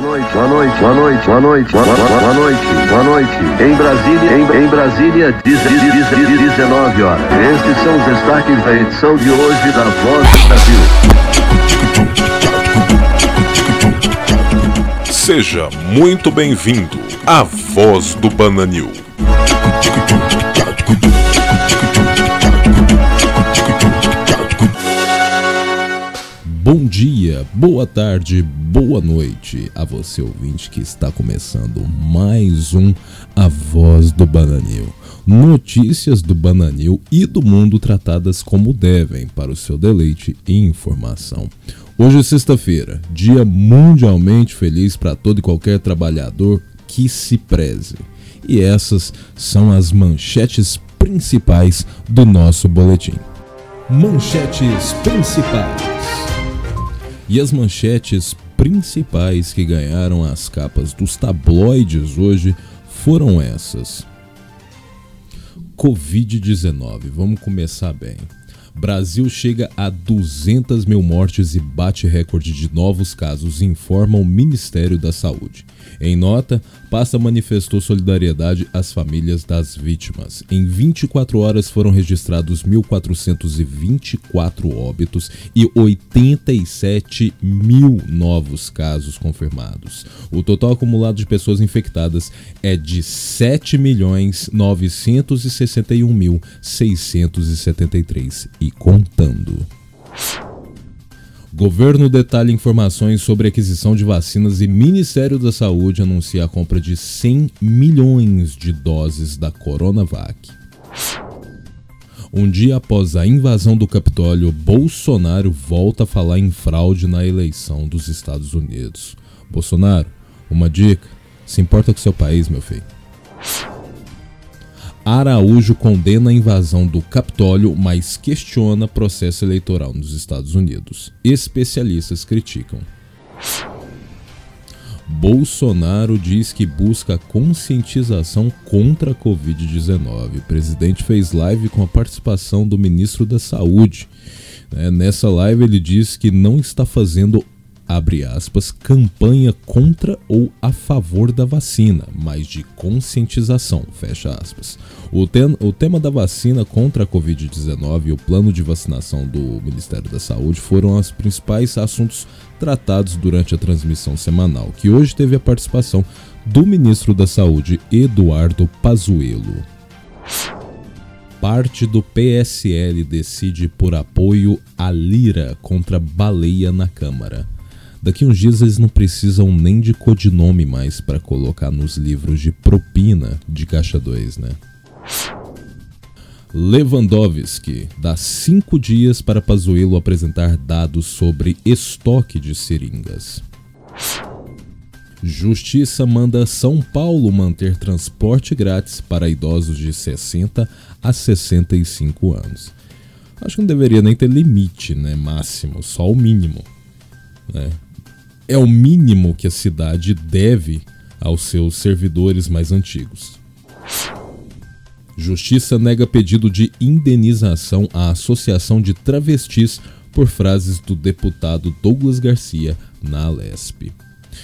Boa noite, boa noite, boa noite, boa noite, boa, boa, noite, boa noite. Em Brasília, em, em Brasília, 19 horas. Estes são os destaques da edição de hoje da Voz do Brasil. Seja muito bem-vindo à Voz do Bananil. Boa tarde, boa noite a você ouvinte que está começando mais um A Voz do Bananil. Notícias do Bananil e do mundo tratadas como devem para o seu deleite e informação. Hoje é sexta-feira, dia mundialmente feliz para todo e qualquer trabalhador que se preze. E essas são as manchetes principais do nosso boletim. Manchetes principais. E as manchetes principais que ganharam as capas dos tabloides hoje foram essas. Covid-19, vamos começar bem. Brasil chega a 200 mil mortes e bate recorde de novos casos, informa o Ministério da Saúde. Em nota, Pasta manifestou solidariedade às famílias das vítimas. Em 24 horas foram registrados 1.424 óbitos e 87 mil novos casos confirmados. O total acumulado de pessoas infectadas é de 7.961.673 e contando. Governo detalha informações sobre aquisição de vacinas e Ministério da Saúde anuncia a compra de 100 milhões de doses da Coronavac. Um dia após a invasão do Capitólio, Bolsonaro volta a falar em fraude na eleição dos Estados Unidos. Bolsonaro, uma dica: se importa com seu país, meu filho. Araújo condena a invasão do Capitólio, mas questiona processo eleitoral nos Estados Unidos. Especialistas criticam. Bolsonaro diz que busca conscientização contra a Covid-19. O presidente fez live com a participação do ministro da Saúde. Né, nessa live, ele diz que não está fazendo abre aspas, campanha contra ou a favor da vacina, mas de conscientização, fecha aspas. O, ten, o tema da vacina contra a Covid-19 e o plano de vacinação do Ministério da Saúde foram os principais assuntos tratados durante a transmissão semanal, que hoje teve a participação do ministro da Saúde, Eduardo Pazuello. Parte do PSL decide por apoio à Lira contra Baleia na Câmara. Daqui uns dias eles não precisam nem de codinome mais para colocar nos livros de propina de caixa 2, né? Lewandowski dá cinco dias para Pazuello apresentar dados sobre estoque de seringas. Justiça manda São Paulo manter transporte grátis para idosos de 60 a 65 anos. Acho que não deveria nem ter limite, né? Máximo, só o mínimo. Né? É o mínimo que a cidade deve aos seus servidores mais antigos. Justiça nega pedido de indenização à Associação de Travestis por frases do deputado Douglas Garcia na Alesp.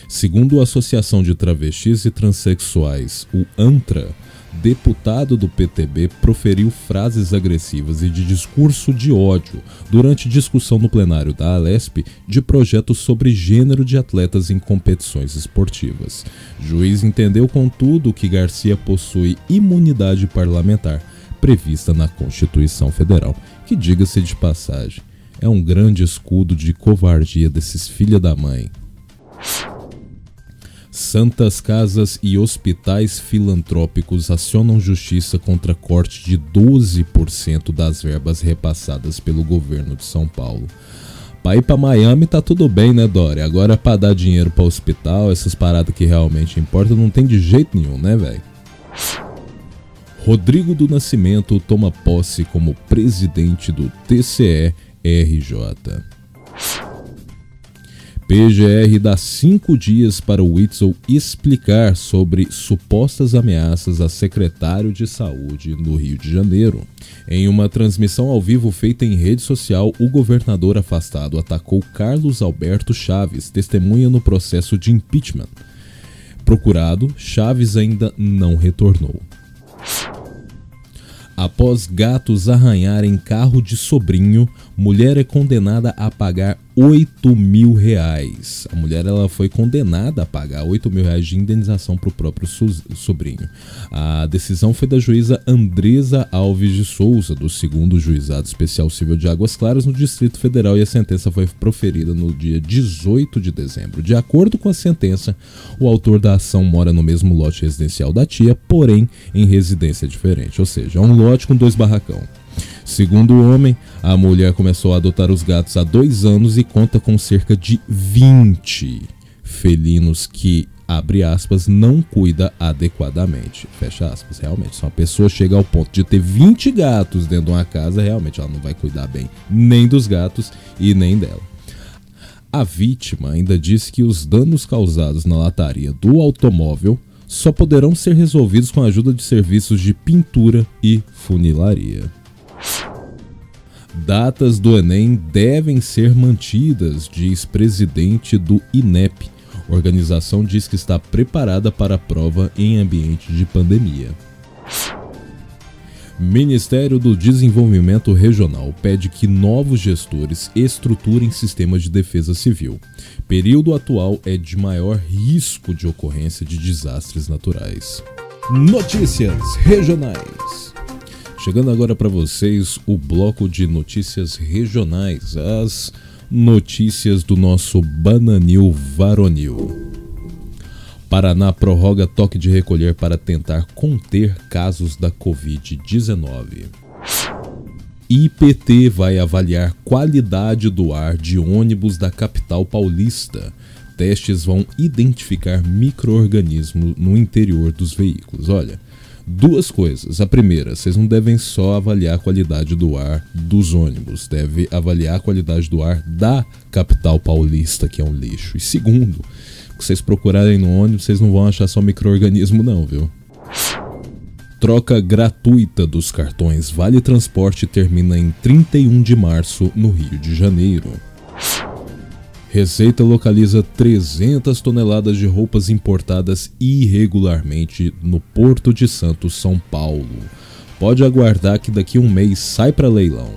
Segundo a Associação de Travestis e Transsexuais, o ANTRA, deputado do PTB proferiu frases agressivas e de discurso de ódio durante discussão no plenário da Alesp de projetos sobre gênero de atletas em competições esportivas. Juiz entendeu, contudo, que Garcia possui imunidade parlamentar prevista na Constituição Federal, que, diga-se de passagem, é um grande escudo de covardia desses filha da mãe. Santas casas e hospitais filantrópicos acionam justiça contra corte de 12% das verbas repassadas pelo governo de São Paulo. Pra ir pra Miami tá tudo bem, né, Dória? Agora pra dar dinheiro para hospital, essas paradas que realmente importam, não tem de jeito nenhum, né, velho? Rodrigo do Nascimento toma posse como presidente do TCE RJ. PGR dá cinco dias para o Witzel explicar sobre supostas ameaças a secretário de saúde no Rio de Janeiro. Em uma transmissão ao vivo feita em rede social, o governador afastado atacou Carlos Alberto Chaves, testemunha no processo de impeachment. Procurado, Chaves ainda não retornou. Após gatos arranharem carro de sobrinho, mulher é condenada a pagar 8 mil reais. A mulher ela foi condenada a pagar 8 mil reais de indenização para o próprio sobrinho. A decisão foi da juíza Andresa Alves de Souza, do segundo Juizado Especial Civil de Águas Claras, no Distrito Federal, e a sentença foi proferida no dia 18 de dezembro. De acordo com a sentença, o autor da ação mora no mesmo lote residencial da tia, porém em residência diferente, ou seja, um lote com dois barracão. Segundo o homem, a mulher começou a adotar os gatos há dois anos e conta com cerca de 20 felinos que, abre aspas, não cuida adequadamente. Fecha aspas, realmente. Se uma pessoa chega ao ponto de ter 20 gatos dentro de uma casa, realmente ela não vai cuidar bem nem dos gatos e nem dela. A vítima ainda disse que os danos causados na lataria do automóvel só poderão ser resolvidos com a ajuda de serviços de pintura e funilaria. Datas do Enem devem ser mantidas, diz presidente do INEP. A organização diz que está preparada para a prova em ambiente de pandemia. Ministério do Desenvolvimento Regional pede que novos gestores estruturem sistemas de defesa civil. Período atual é de maior risco de ocorrência de desastres naturais. Notícias regionais. Chegando agora para vocês o bloco de notícias regionais, as notícias do nosso Bananil Varonil. Paraná prorroga toque de recolher para tentar conter casos da Covid-19. IPT vai avaliar qualidade do ar de ônibus da capital paulista. Testes vão identificar microorganismos no interior dos veículos. Olha, Duas coisas. A primeira, vocês não devem só avaliar a qualidade do ar dos ônibus, deve avaliar a qualidade do ar da capital paulista, que é um lixo. E segundo, vocês procurarem no ônibus, vocês não vão achar só microorganismo não, viu? Troca gratuita dos cartões Vale Transporte termina em 31 de março no Rio de Janeiro. Receita localiza 300 toneladas de roupas importadas irregularmente no Porto de Santos, São Paulo. Pode aguardar que daqui um mês sai para leilão.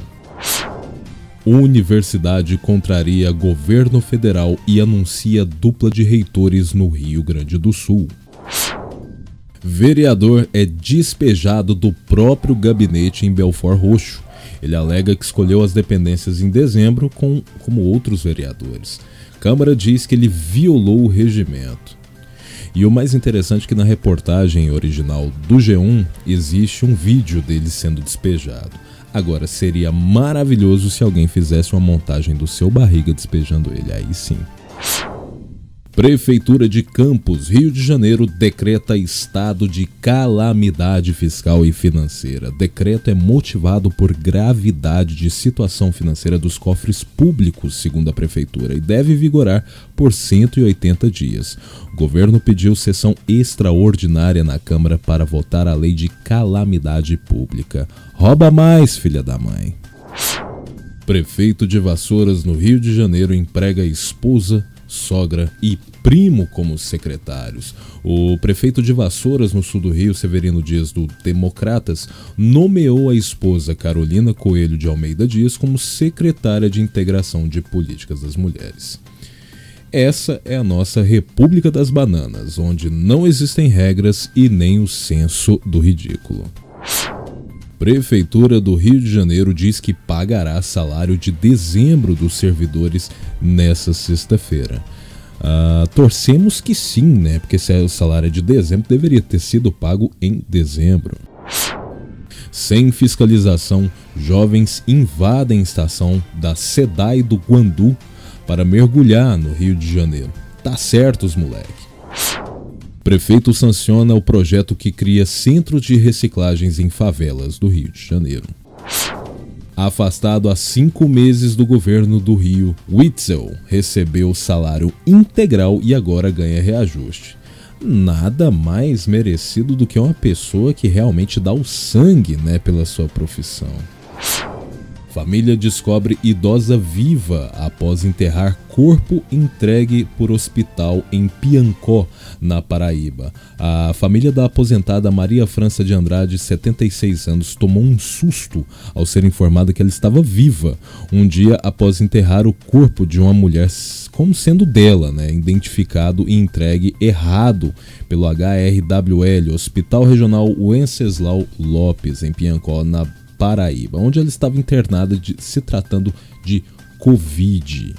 Universidade contraria governo federal e anuncia dupla de reitores no Rio Grande do Sul. Vereador é despejado do próprio gabinete em Belfort Roxo. Ele alega que escolheu as dependências em dezembro, com, como outros vereadores. Câmara diz que ele violou o regimento. E o mais interessante é que na reportagem original do G1 existe um vídeo dele sendo despejado. Agora, seria maravilhoso se alguém fizesse uma montagem do seu barriga despejando ele, aí sim. Prefeitura de Campos, Rio de Janeiro, decreta estado de calamidade fiscal e financeira. Decreto é motivado por gravidade de situação financeira dos cofres públicos, segundo a prefeitura, e deve vigorar por 180 dias. O governo pediu sessão extraordinária na Câmara para votar a lei de calamidade pública. Rouba mais, filha da mãe. Prefeito de Vassouras, no Rio de Janeiro, emprega esposa, sogra e primo como secretários. O prefeito de Vassouras, no sul do Rio, Severino Dias do Democratas, nomeou a esposa Carolina Coelho de Almeida Dias como secretária de Integração de Políticas das Mulheres. Essa é a nossa República das Bananas, onde não existem regras e nem o senso do ridículo. Prefeitura do Rio de Janeiro diz que pagará salário de dezembro dos servidores nessa sexta-feira. Uh, torcemos que sim, né? Porque se o salário é de dezembro, deveria ter sido pago em dezembro. Sem fiscalização, jovens invadem estação da SEDAI do Guandu para mergulhar no Rio de Janeiro. Tá certo, os moleque. Prefeito sanciona o projeto que cria centros de reciclagens em favelas do Rio de Janeiro. Afastado há cinco meses do governo do Rio, Witzel recebeu salário integral e agora ganha reajuste. Nada mais merecido do que uma pessoa que realmente dá o sangue né, pela sua profissão. Família descobre idosa viva após enterrar corpo entregue por hospital em Piancó, na Paraíba. A família da aposentada Maria França de Andrade, 76 anos, tomou um susto ao ser informada que ela estava viva um dia após enterrar o corpo de uma mulher como sendo dela, né, identificado e entregue errado pelo HRWL, Hospital Regional Wenceslau Lopes, em Piancó, na Paraíba, onde ela estava internada de, se tratando de Covid.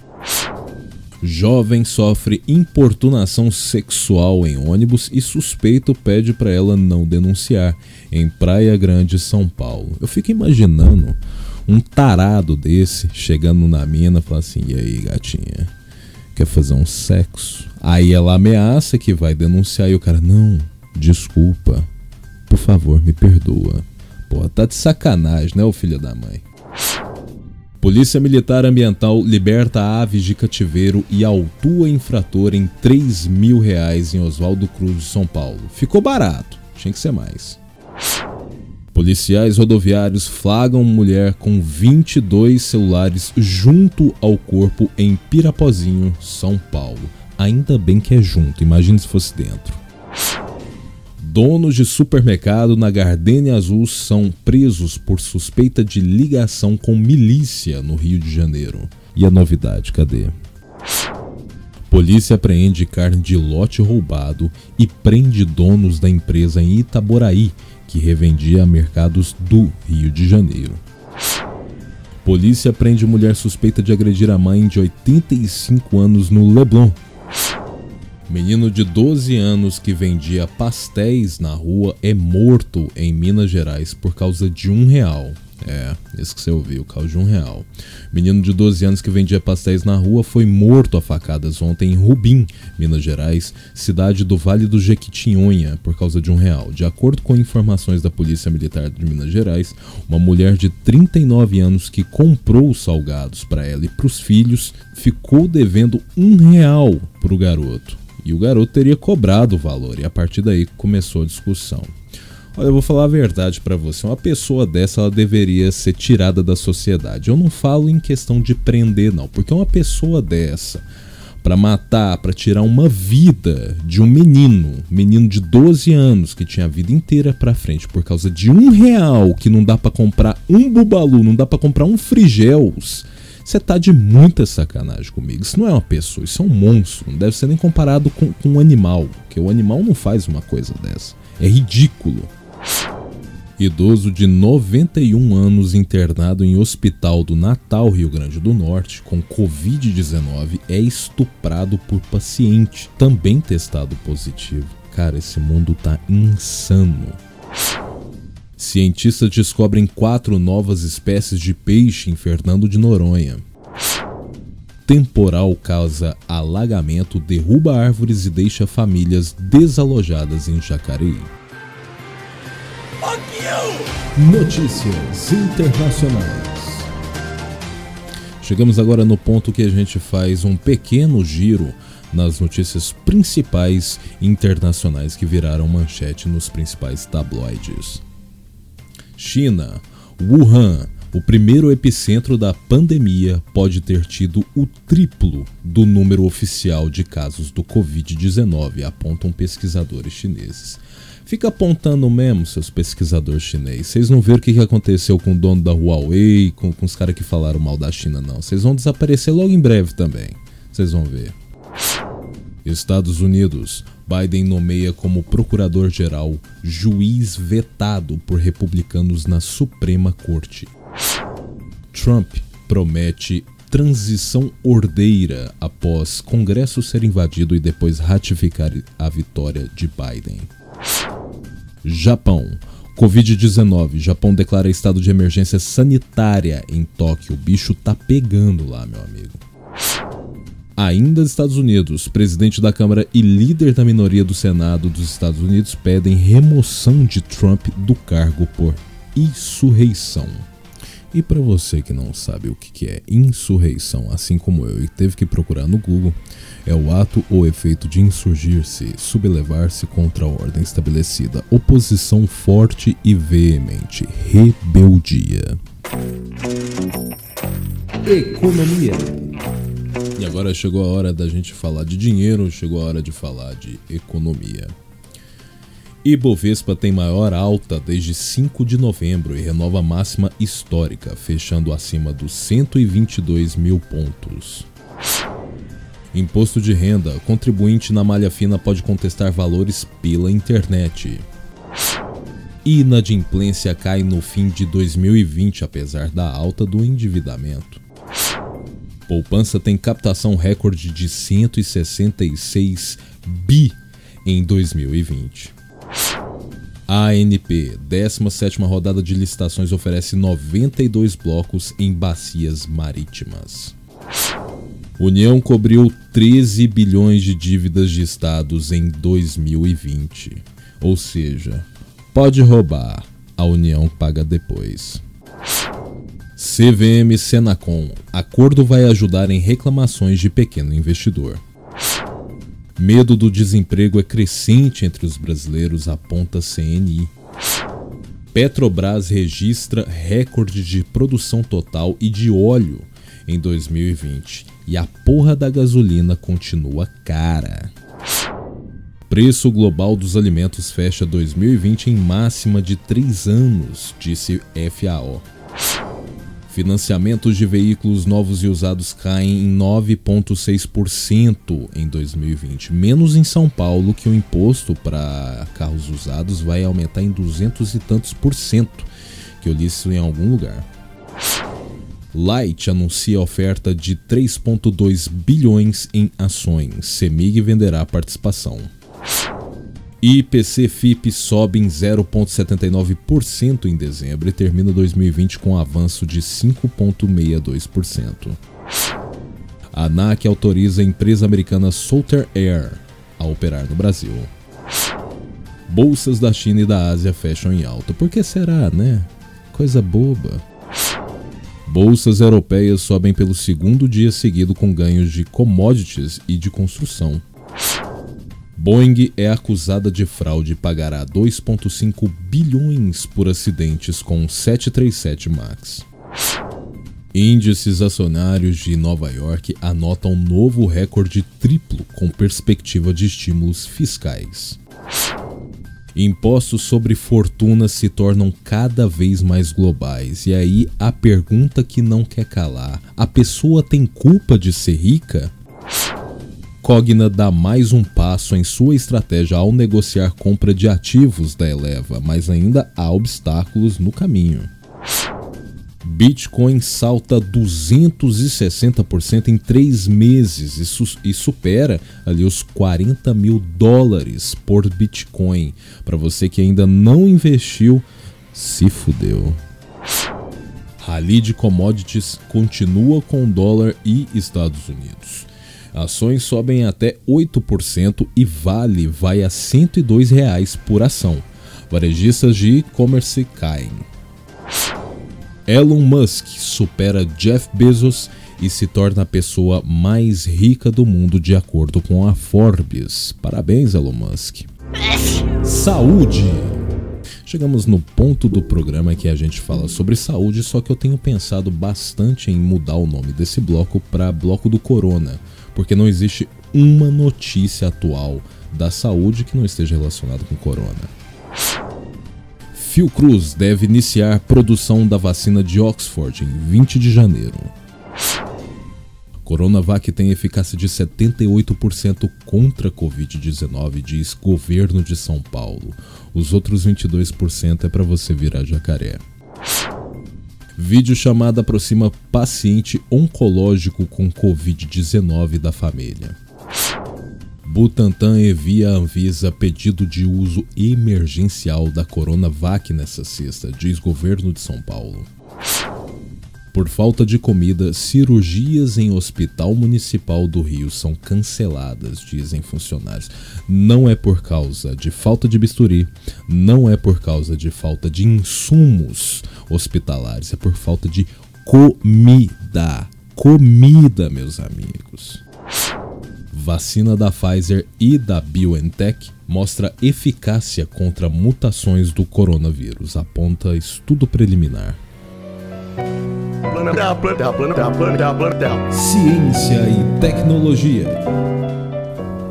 Jovem sofre importunação sexual em ônibus e suspeito pede para ela não denunciar em Praia Grande, São Paulo. Eu fico imaginando um tarado desse chegando na mina e falando assim: "E aí, gatinha? Quer fazer um sexo?" Aí ela ameaça que vai denunciar e o cara: "Não, desculpa. Por favor, me perdoa." Pô, tá de sacanagem, né, o filho da mãe? Polícia Militar Ambiental liberta aves de cativeiro e autua infrator em 3 mil reais em Oswaldo Cruz São Paulo. Ficou barato, tinha que ser mais. Policiais rodoviários flagram mulher com 22 celulares junto ao corpo em Pirapozinho, São Paulo. Ainda bem que é junto, imagine se fosse dentro. Donos de supermercado na Gardenia Azul são presos por suspeita de ligação com milícia no Rio de Janeiro. E a novidade, cadê? Polícia apreende carne de lote roubado e prende donos da empresa em Itaboraí, que revendia a mercados do Rio de Janeiro. Polícia prende mulher suspeita de agredir a mãe de 85 anos no Leblon, Menino de 12 anos que vendia pastéis na rua é morto em Minas Gerais por causa de um real. É, esse que você ouviu, causa de um real. Menino de 12 anos que vendia pastéis na rua foi morto a facadas ontem em Rubim, Minas Gerais, cidade do Vale do Jequitinhonha, por causa de um real. De acordo com informações da Polícia Militar de Minas Gerais, uma mulher de 39 anos que comprou os salgados para ela e para os filhos ficou devendo um real para o garoto. E o garoto teria cobrado o valor, e a partir daí começou a discussão. Olha, eu vou falar a verdade para você. Uma pessoa dessa ela deveria ser tirada da sociedade. Eu não falo em questão de prender, não, porque uma pessoa dessa para matar, para tirar uma vida de um menino, menino de 12 anos que tinha a vida inteira para frente por causa de um real que não dá para comprar um bubalu, não dá para comprar um frigels você tá de muita sacanagem comigo. Isso não é uma pessoa, isso é um monstro. Não deve ser nem comparado com, com um animal. Porque o animal não faz uma coisa dessa. É ridículo. Idoso de 91 anos internado em hospital do Natal, Rio Grande do Norte, com Covid-19, é estuprado por paciente, também testado positivo. Cara, esse mundo tá insano. Cientistas descobrem quatro novas espécies de peixe em Fernando de Noronha. Temporal causa alagamento, derruba árvores e deixa famílias desalojadas em Jacareí. Notícias internacionais. Chegamos agora no ponto que a gente faz um pequeno giro nas notícias principais internacionais que viraram manchete nos principais tabloides. China, Wuhan, o primeiro epicentro da pandemia, pode ter tido o triplo do número oficial de casos do Covid-19, apontam pesquisadores chineses. Fica apontando mesmo, seus pesquisadores chineses. Vocês não viram o que aconteceu com o dono da Huawei, com, com os caras que falaram mal da China, não. Vocês vão desaparecer logo em breve também. Vocês vão ver. Estados Unidos. Biden nomeia como procurador-geral juiz vetado por republicanos na Suprema Corte. Trump promete transição ordeira após Congresso ser invadido e depois ratificar a vitória de Biden. Japão. Covid-19. Japão declara estado de emergência sanitária em Tóquio. O bicho tá pegando lá, meu amigo. Ainda nos Estados Unidos, presidente da Câmara e líder da minoria do Senado dos Estados Unidos pedem remoção de Trump do cargo por insurreição. E para você que não sabe o que é insurreição, assim como eu, e teve que procurar no Google, é o ato ou efeito de insurgir-se, sublevar-se contra a ordem estabelecida, oposição forte e veemente, rebeldia. Economia. E agora chegou a hora da gente falar de dinheiro, chegou a hora de falar de economia. Ibovespa tem maior alta desde 5 de novembro e renova máxima histórica, fechando acima dos 122 mil pontos. Imposto de renda: contribuinte na malha fina pode contestar valores pela internet. Inadimplência cai no fim de 2020, apesar da alta do endividamento. Poupança tem captação recorde de 166 bi em 2020. ANP, 17ª rodada de licitações oferece 92 blocos em bacias marítimas. União cobriu 13 bilhões de dívidas de estados em 2020. Ou seja, pode roubar, a União paga depois. CVM Senacom, acordo vai ajudar em reclamações de pequeno investidor. Medo do desemprego é crescente entre os brasileiros, aponta CNI. Petrobras registra recorde de produção total e de óleo em 2020 e a porra da gasolina continua cara. Preço global dos alimentos fecha 2020 em máxima de 3 anos, disse FAO. Financiamentos de veículos novos e usados caem em 9,6% em 2020, menos em São Paulo, que o imposto para carros usados vai aumentar em 200 e tantos por cento, que eu li isso em algum lugar. Light anuncia oferta de 3,2 bilhões em ações. Semig venderá participação. IPC FIP sobe em 0,79% em dezembro e termina 2020 com avanço de 5,62%. A ANAC autoriza a empresa americana Solter Air a operar no Brasil. Bolsas da China e da Ásia fecham em alta. Por que será, né? Coisa boba. Bolsas europeias sobem pelo segundo dia seguido com ganhos de commodities e de construção. Boeing é acusada de fraude e pagará 2,5 bilhões por acidentes com 737 MAX. Índices acionários de Nova York anotam novo recorde triplo com perspectiva de estímulos fiscais. Impostos sobre fortuna se tornam cada vez mais globais, e aí a pergunta que não quer calar: a pessoa tem culpa de ser rica? Cogna dá mais um passo em sua estratégia ao negociar compra de ativos da Eleva, mas ainda há obstáculos no caminho. Bitcoin salta 260% em três meses e, su e, supera ali os 40 mil dólares por Bitcoin. Para você que ainda não investiu, se fudeu. Rally de commodities continua com dólar e Estados Unidos. Ações sobem até 8% e Vale vai a 102 reais por ação. Varejistas de e-commerce caem. Elon Musk supera Jeff Bezos e se torna a pessoa mais rica do mundo de acordo com a Forbes. Parabéns, Elon Musk. Saúde! Chegamos no ponto do programa que a gente fala sobre saúde, só que eu tenho pensado bastante em mudar o nome desse bloco para Bloco do Corona porque não existe uma notícia atual da saúde que não esteja relacionada com corona. Fiocruz deve iniciar produção da vacina de Oxford em 20 de janeiro. Coronavac tem eficácia de 78% contra a Covid-19, diz governo de São Paulo. Os outros 22% é para você virar jacaré. Vídeo chamada aproxima paciente oncológico com Covid-19 da família. Butantan envia a Anvisa pedido de uso emergencial da Coronavac nessa sexta, diz governo de São Paulo. Por falta de comida, cirurgias em Hospital Municipal do Rio são canceladas, dizem funcionários. Não é por causa de falta de bisturi, não é por causa de falta de insumos hospitalares, é por falta de comida. Comida, meus amigos. Vacina da Pfizer e da BioNTech mostra eficácia contra mutações do coronavírus, aponta estudo preliminar. Ciência e tecnologia.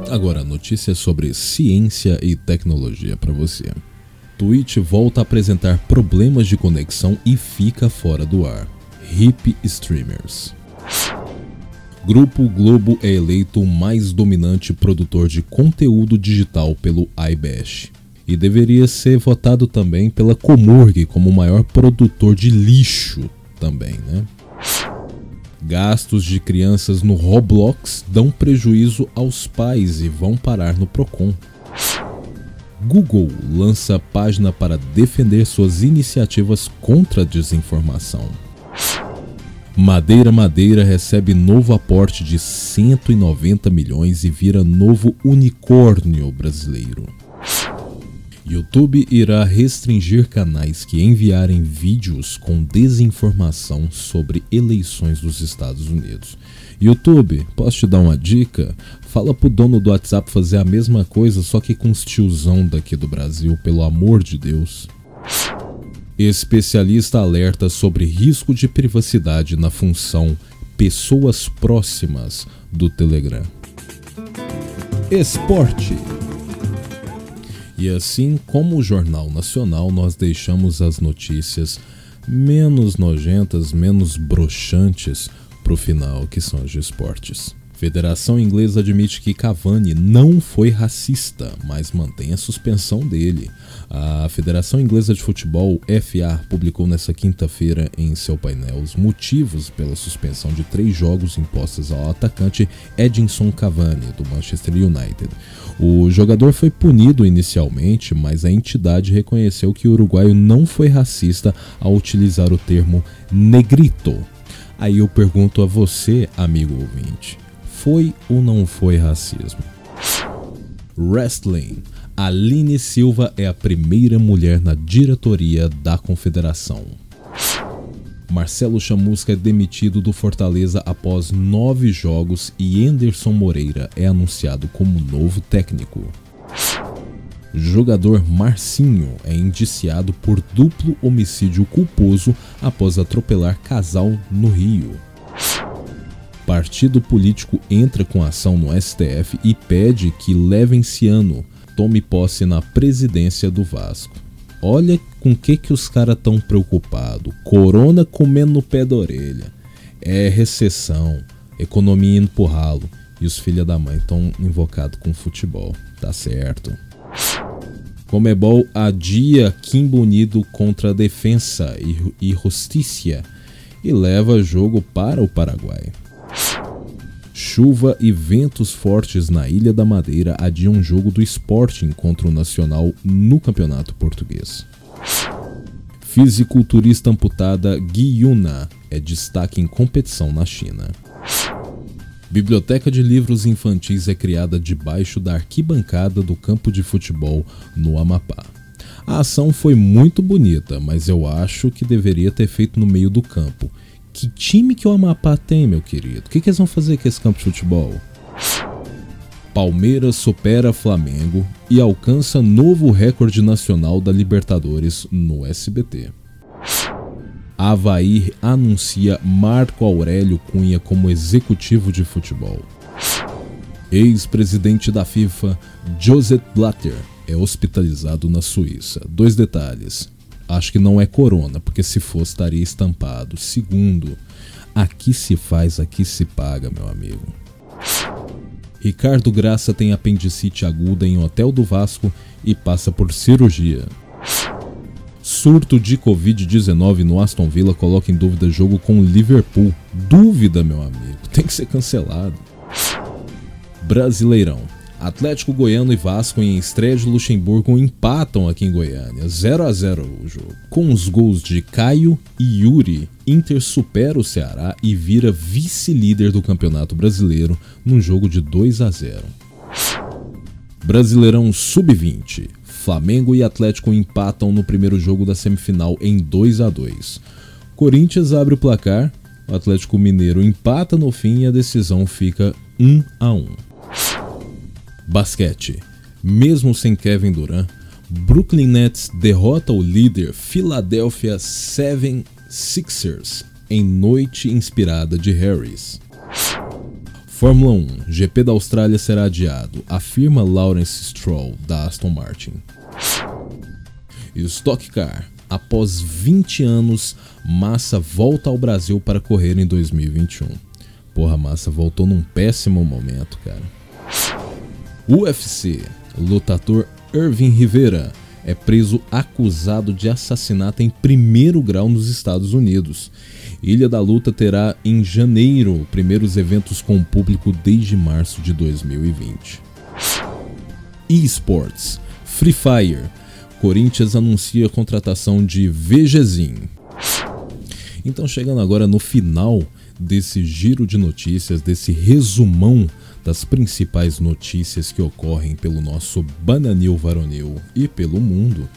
Agora, notícias sobre ciência e tecnologia para você. Twitch volta a apresentar problemas de conexão e fica fora do ar. Hip Streamers. Grupo Globo é eleito o mais dominante produtor de conteúdo digital pelo IBEST e deveria ser votado também pela Comurg como o maior produtor de lixo também, né? Gastos de crianças no Roblox dão prejuízo aos pais e vão parar no Procon. Google lança página para defender suas iniciativas contra a desinformação. Madeira Madeira recebe novo aporte de 190 milhões e vira novo unicórnio brasileiro. YouTube irá restringir canais que enviarem vídeos com desinformação sobre eleições dos Estados Unidos. YouTube, posso te dar uma dica? Fala pro dono do WhatsApp fazer a mesma coisa, só que com os tiozão daqui do Brasil, pelo amor de Deus. Especialista alerta sobre risco de privacidade na função Pessoas Próximas do Telegram. Esporte. E assim como o Jornal Nacional, nós deixamos as notícias menos nojentas, menos broxantes para o final, que são as de esportes. Federação Inglesa admite que Cavani não foi racista, mas mantém a suspensão dele. A Federação Inglesa de Futebol, FA, publicou nesta quinta-feira em seu painel os motivos pela suspensão de três jogos impostos ao atacante Edinson Cavani, do Manchester United. O jogador foi punido inicialmente, mas a entidade reconheceu que o uruguaio não foi racista ao utilizar o termo negrito. Aí eu pergunto a você, amigo ouvinte foi ou não foi racismo? Wrestling. Aline Silva é a primeira mulher na diretoria da confederação. Marcelo Chamusca é demitido do Fortaleza após nove jogos e Anderson Moreira é anunciado como novo técnico. Jogador Marcinho é indiciado por duplo homicídio culposo após atropelar casal no Rio partido político entra com ação no STF e pede que Levenciano tome posse na presidência do Vasco. Olha com que que os caras estão preocupados. Corona comendo no pé da orelha. É recessão, economia indo pro ralo. E os filha da mãe estão invocados com futebol. Tá certo. Comebol adia Kim Bonito contra a defensa e justiça e leva jogo para o Paraguai. Chuva e ventos fortes na Ilha da Madeira adiam jogo do Sporting contra o Nacional no Campeonato Português. Fisiculturista amputada Gui Yuna é destaque em competição na China. Biblioteca de livros infantis é criada debaixo da arquibancada do campo de futebol no Amapá. A ação foi muito bonita, mas eu acho que deveria ter feito no meio do campo que time que o Amapá tem, meu querido? O que, que eles vão fazer com esse campo de futebol? Palmeiras supera Flamengo e alcança novo recorde nacional da Libertadores no SBT. Havaí anuncia Marco Aurélio Cunha como executivo de futebol. Ex-presidente da FIFA, Joseph Blatter, é hospitalizado na Suíça. Dois detalhes acho que não é corona, porque se fosse estaria estampado. Segundo, aqui se faz, aqui se paga, meu amigo. Ricardo Graça tem apendicite aguda em hotel do Vasco e passa por cirurgia. Surto de Covid-19 no Aston Villa coloca em dúvida jogo com Liverpool. Dúvida, meu amigo, tem que ser cancelado. Brasileirão. Atlético Goiano e Vasco em estreia de Luxemburgo empatam aqui em Goiânia, 0 a 0 o jogo. Com os gols de Caio e Yuri, Inter supera o Ceará e vira vice-líder do Campeonato Brasileiro num jogo de 2 a 0. Brasileirão Sub-20. Flamengo e Atlético empatam no primeiro jogo da semifinal em 2 a 2. Corinthians abre o placar, o Atlético Mineiro empata no fim e a decisão fica 1 a 1. Basquete. Mesmo sem Kevin Durant, Brooklyn Nets derrota o líder Philadelphia 76ers em noite inspirada de Harris. Fórmula 1, GP da Austrália será adiado, afirma Lawrence Stroll, da Aston Martin. Stock Car, após 20 anos, Massa volta ao Brasil para correr em 2021. Porra, Massa voltou num péssimo momento, cara. UFC. Lutador Irving Rivera é preso acusado de assassinato em primeiro grau nos Estados Unidos. Ilha da Luta terá em janeiro primeiros eventos com público desde março de 2020. eSports. Free Fire. Corinthians anuncia a contratação de Vegezin. Então, chegando agora no final desse giro de notícias, desse resumão das principais notícias que ocorrem pelo nosso Bananil Varonil e pelo mundo,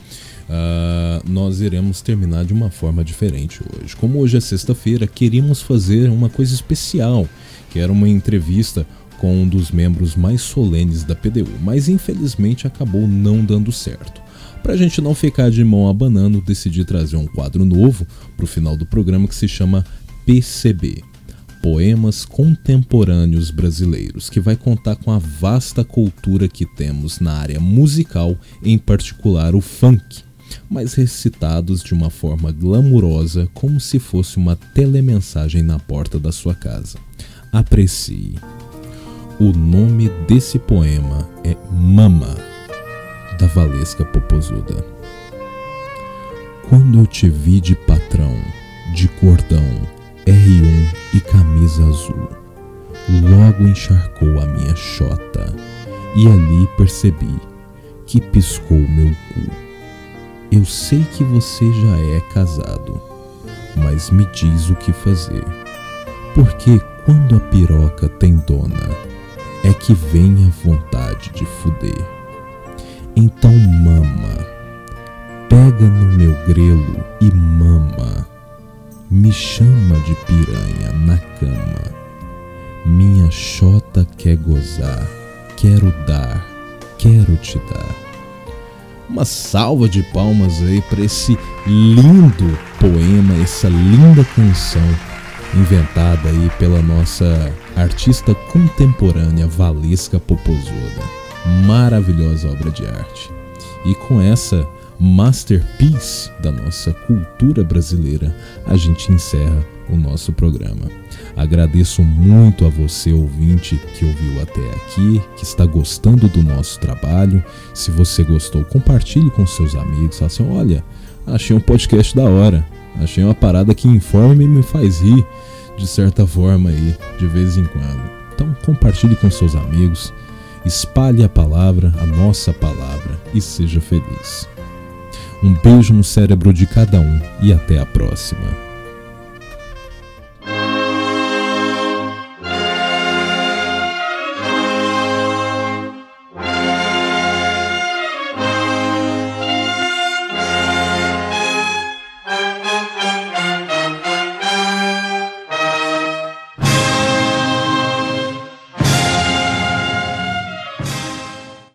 uh, nós iremos terminar de uma forma diferente hoje. Como hoje é sexta-feira, queríamos fazer uma coisa especial, que era uma entrevista com um dos membros mais solenes da PDU, mas infelizmente acabou não dando certo. Para a gente não ficar de mão abanando, decidi trazer um quadro novo para o final do programa que se chama PCB Poemas Contemporâneos Brasileiros, que vai contar com a vasta cultura que temos na área musical, em particular o funk, mas recitados de uma forma glamurosa, como se fosse uma telemensagem na porta da sua casa. Aprecie. O nome desse poema é Mama, da Valesca Popozuda. Quando eu te vi de patrão, de cordão, R1 e camisa azul. Logo encharcou a minha chota e ali percebi que piscou meu cu. Eu sei que você já é casado, mas me diz o que fazer. Porque quando a piroca tem dona, é que vem a vontade de fuder. Então mama, pega no meu grelo e mama me chama de piranha na cama. Minha chota quer gozar, quero dar, quero te dar. Uma salva de palmas aí para esse lindo poema, essa linda canção inventada aí pela nossa artista contemporânea Valesca Popozuda. Maravilhosa obra de arte. E com essa masterpiece da nossa cultura brasileira, a gente encerra o nosso programa. Agradeço muito a você, ouvinte, que ouviu até aqui, que está gostando do nosso trabalho. Se você gostou, compartilhe com seus amigos. Fala assim: olha, achei um podcast da hora. Achei uma parada que informa e me faz rir, de certa forma, aí, de vez em quando. Então, compartilhe com seus amigos, espalhe a palavra, a nossa palavra, e seja feliz. Um beijo no cérebro de cada um e até a próxima.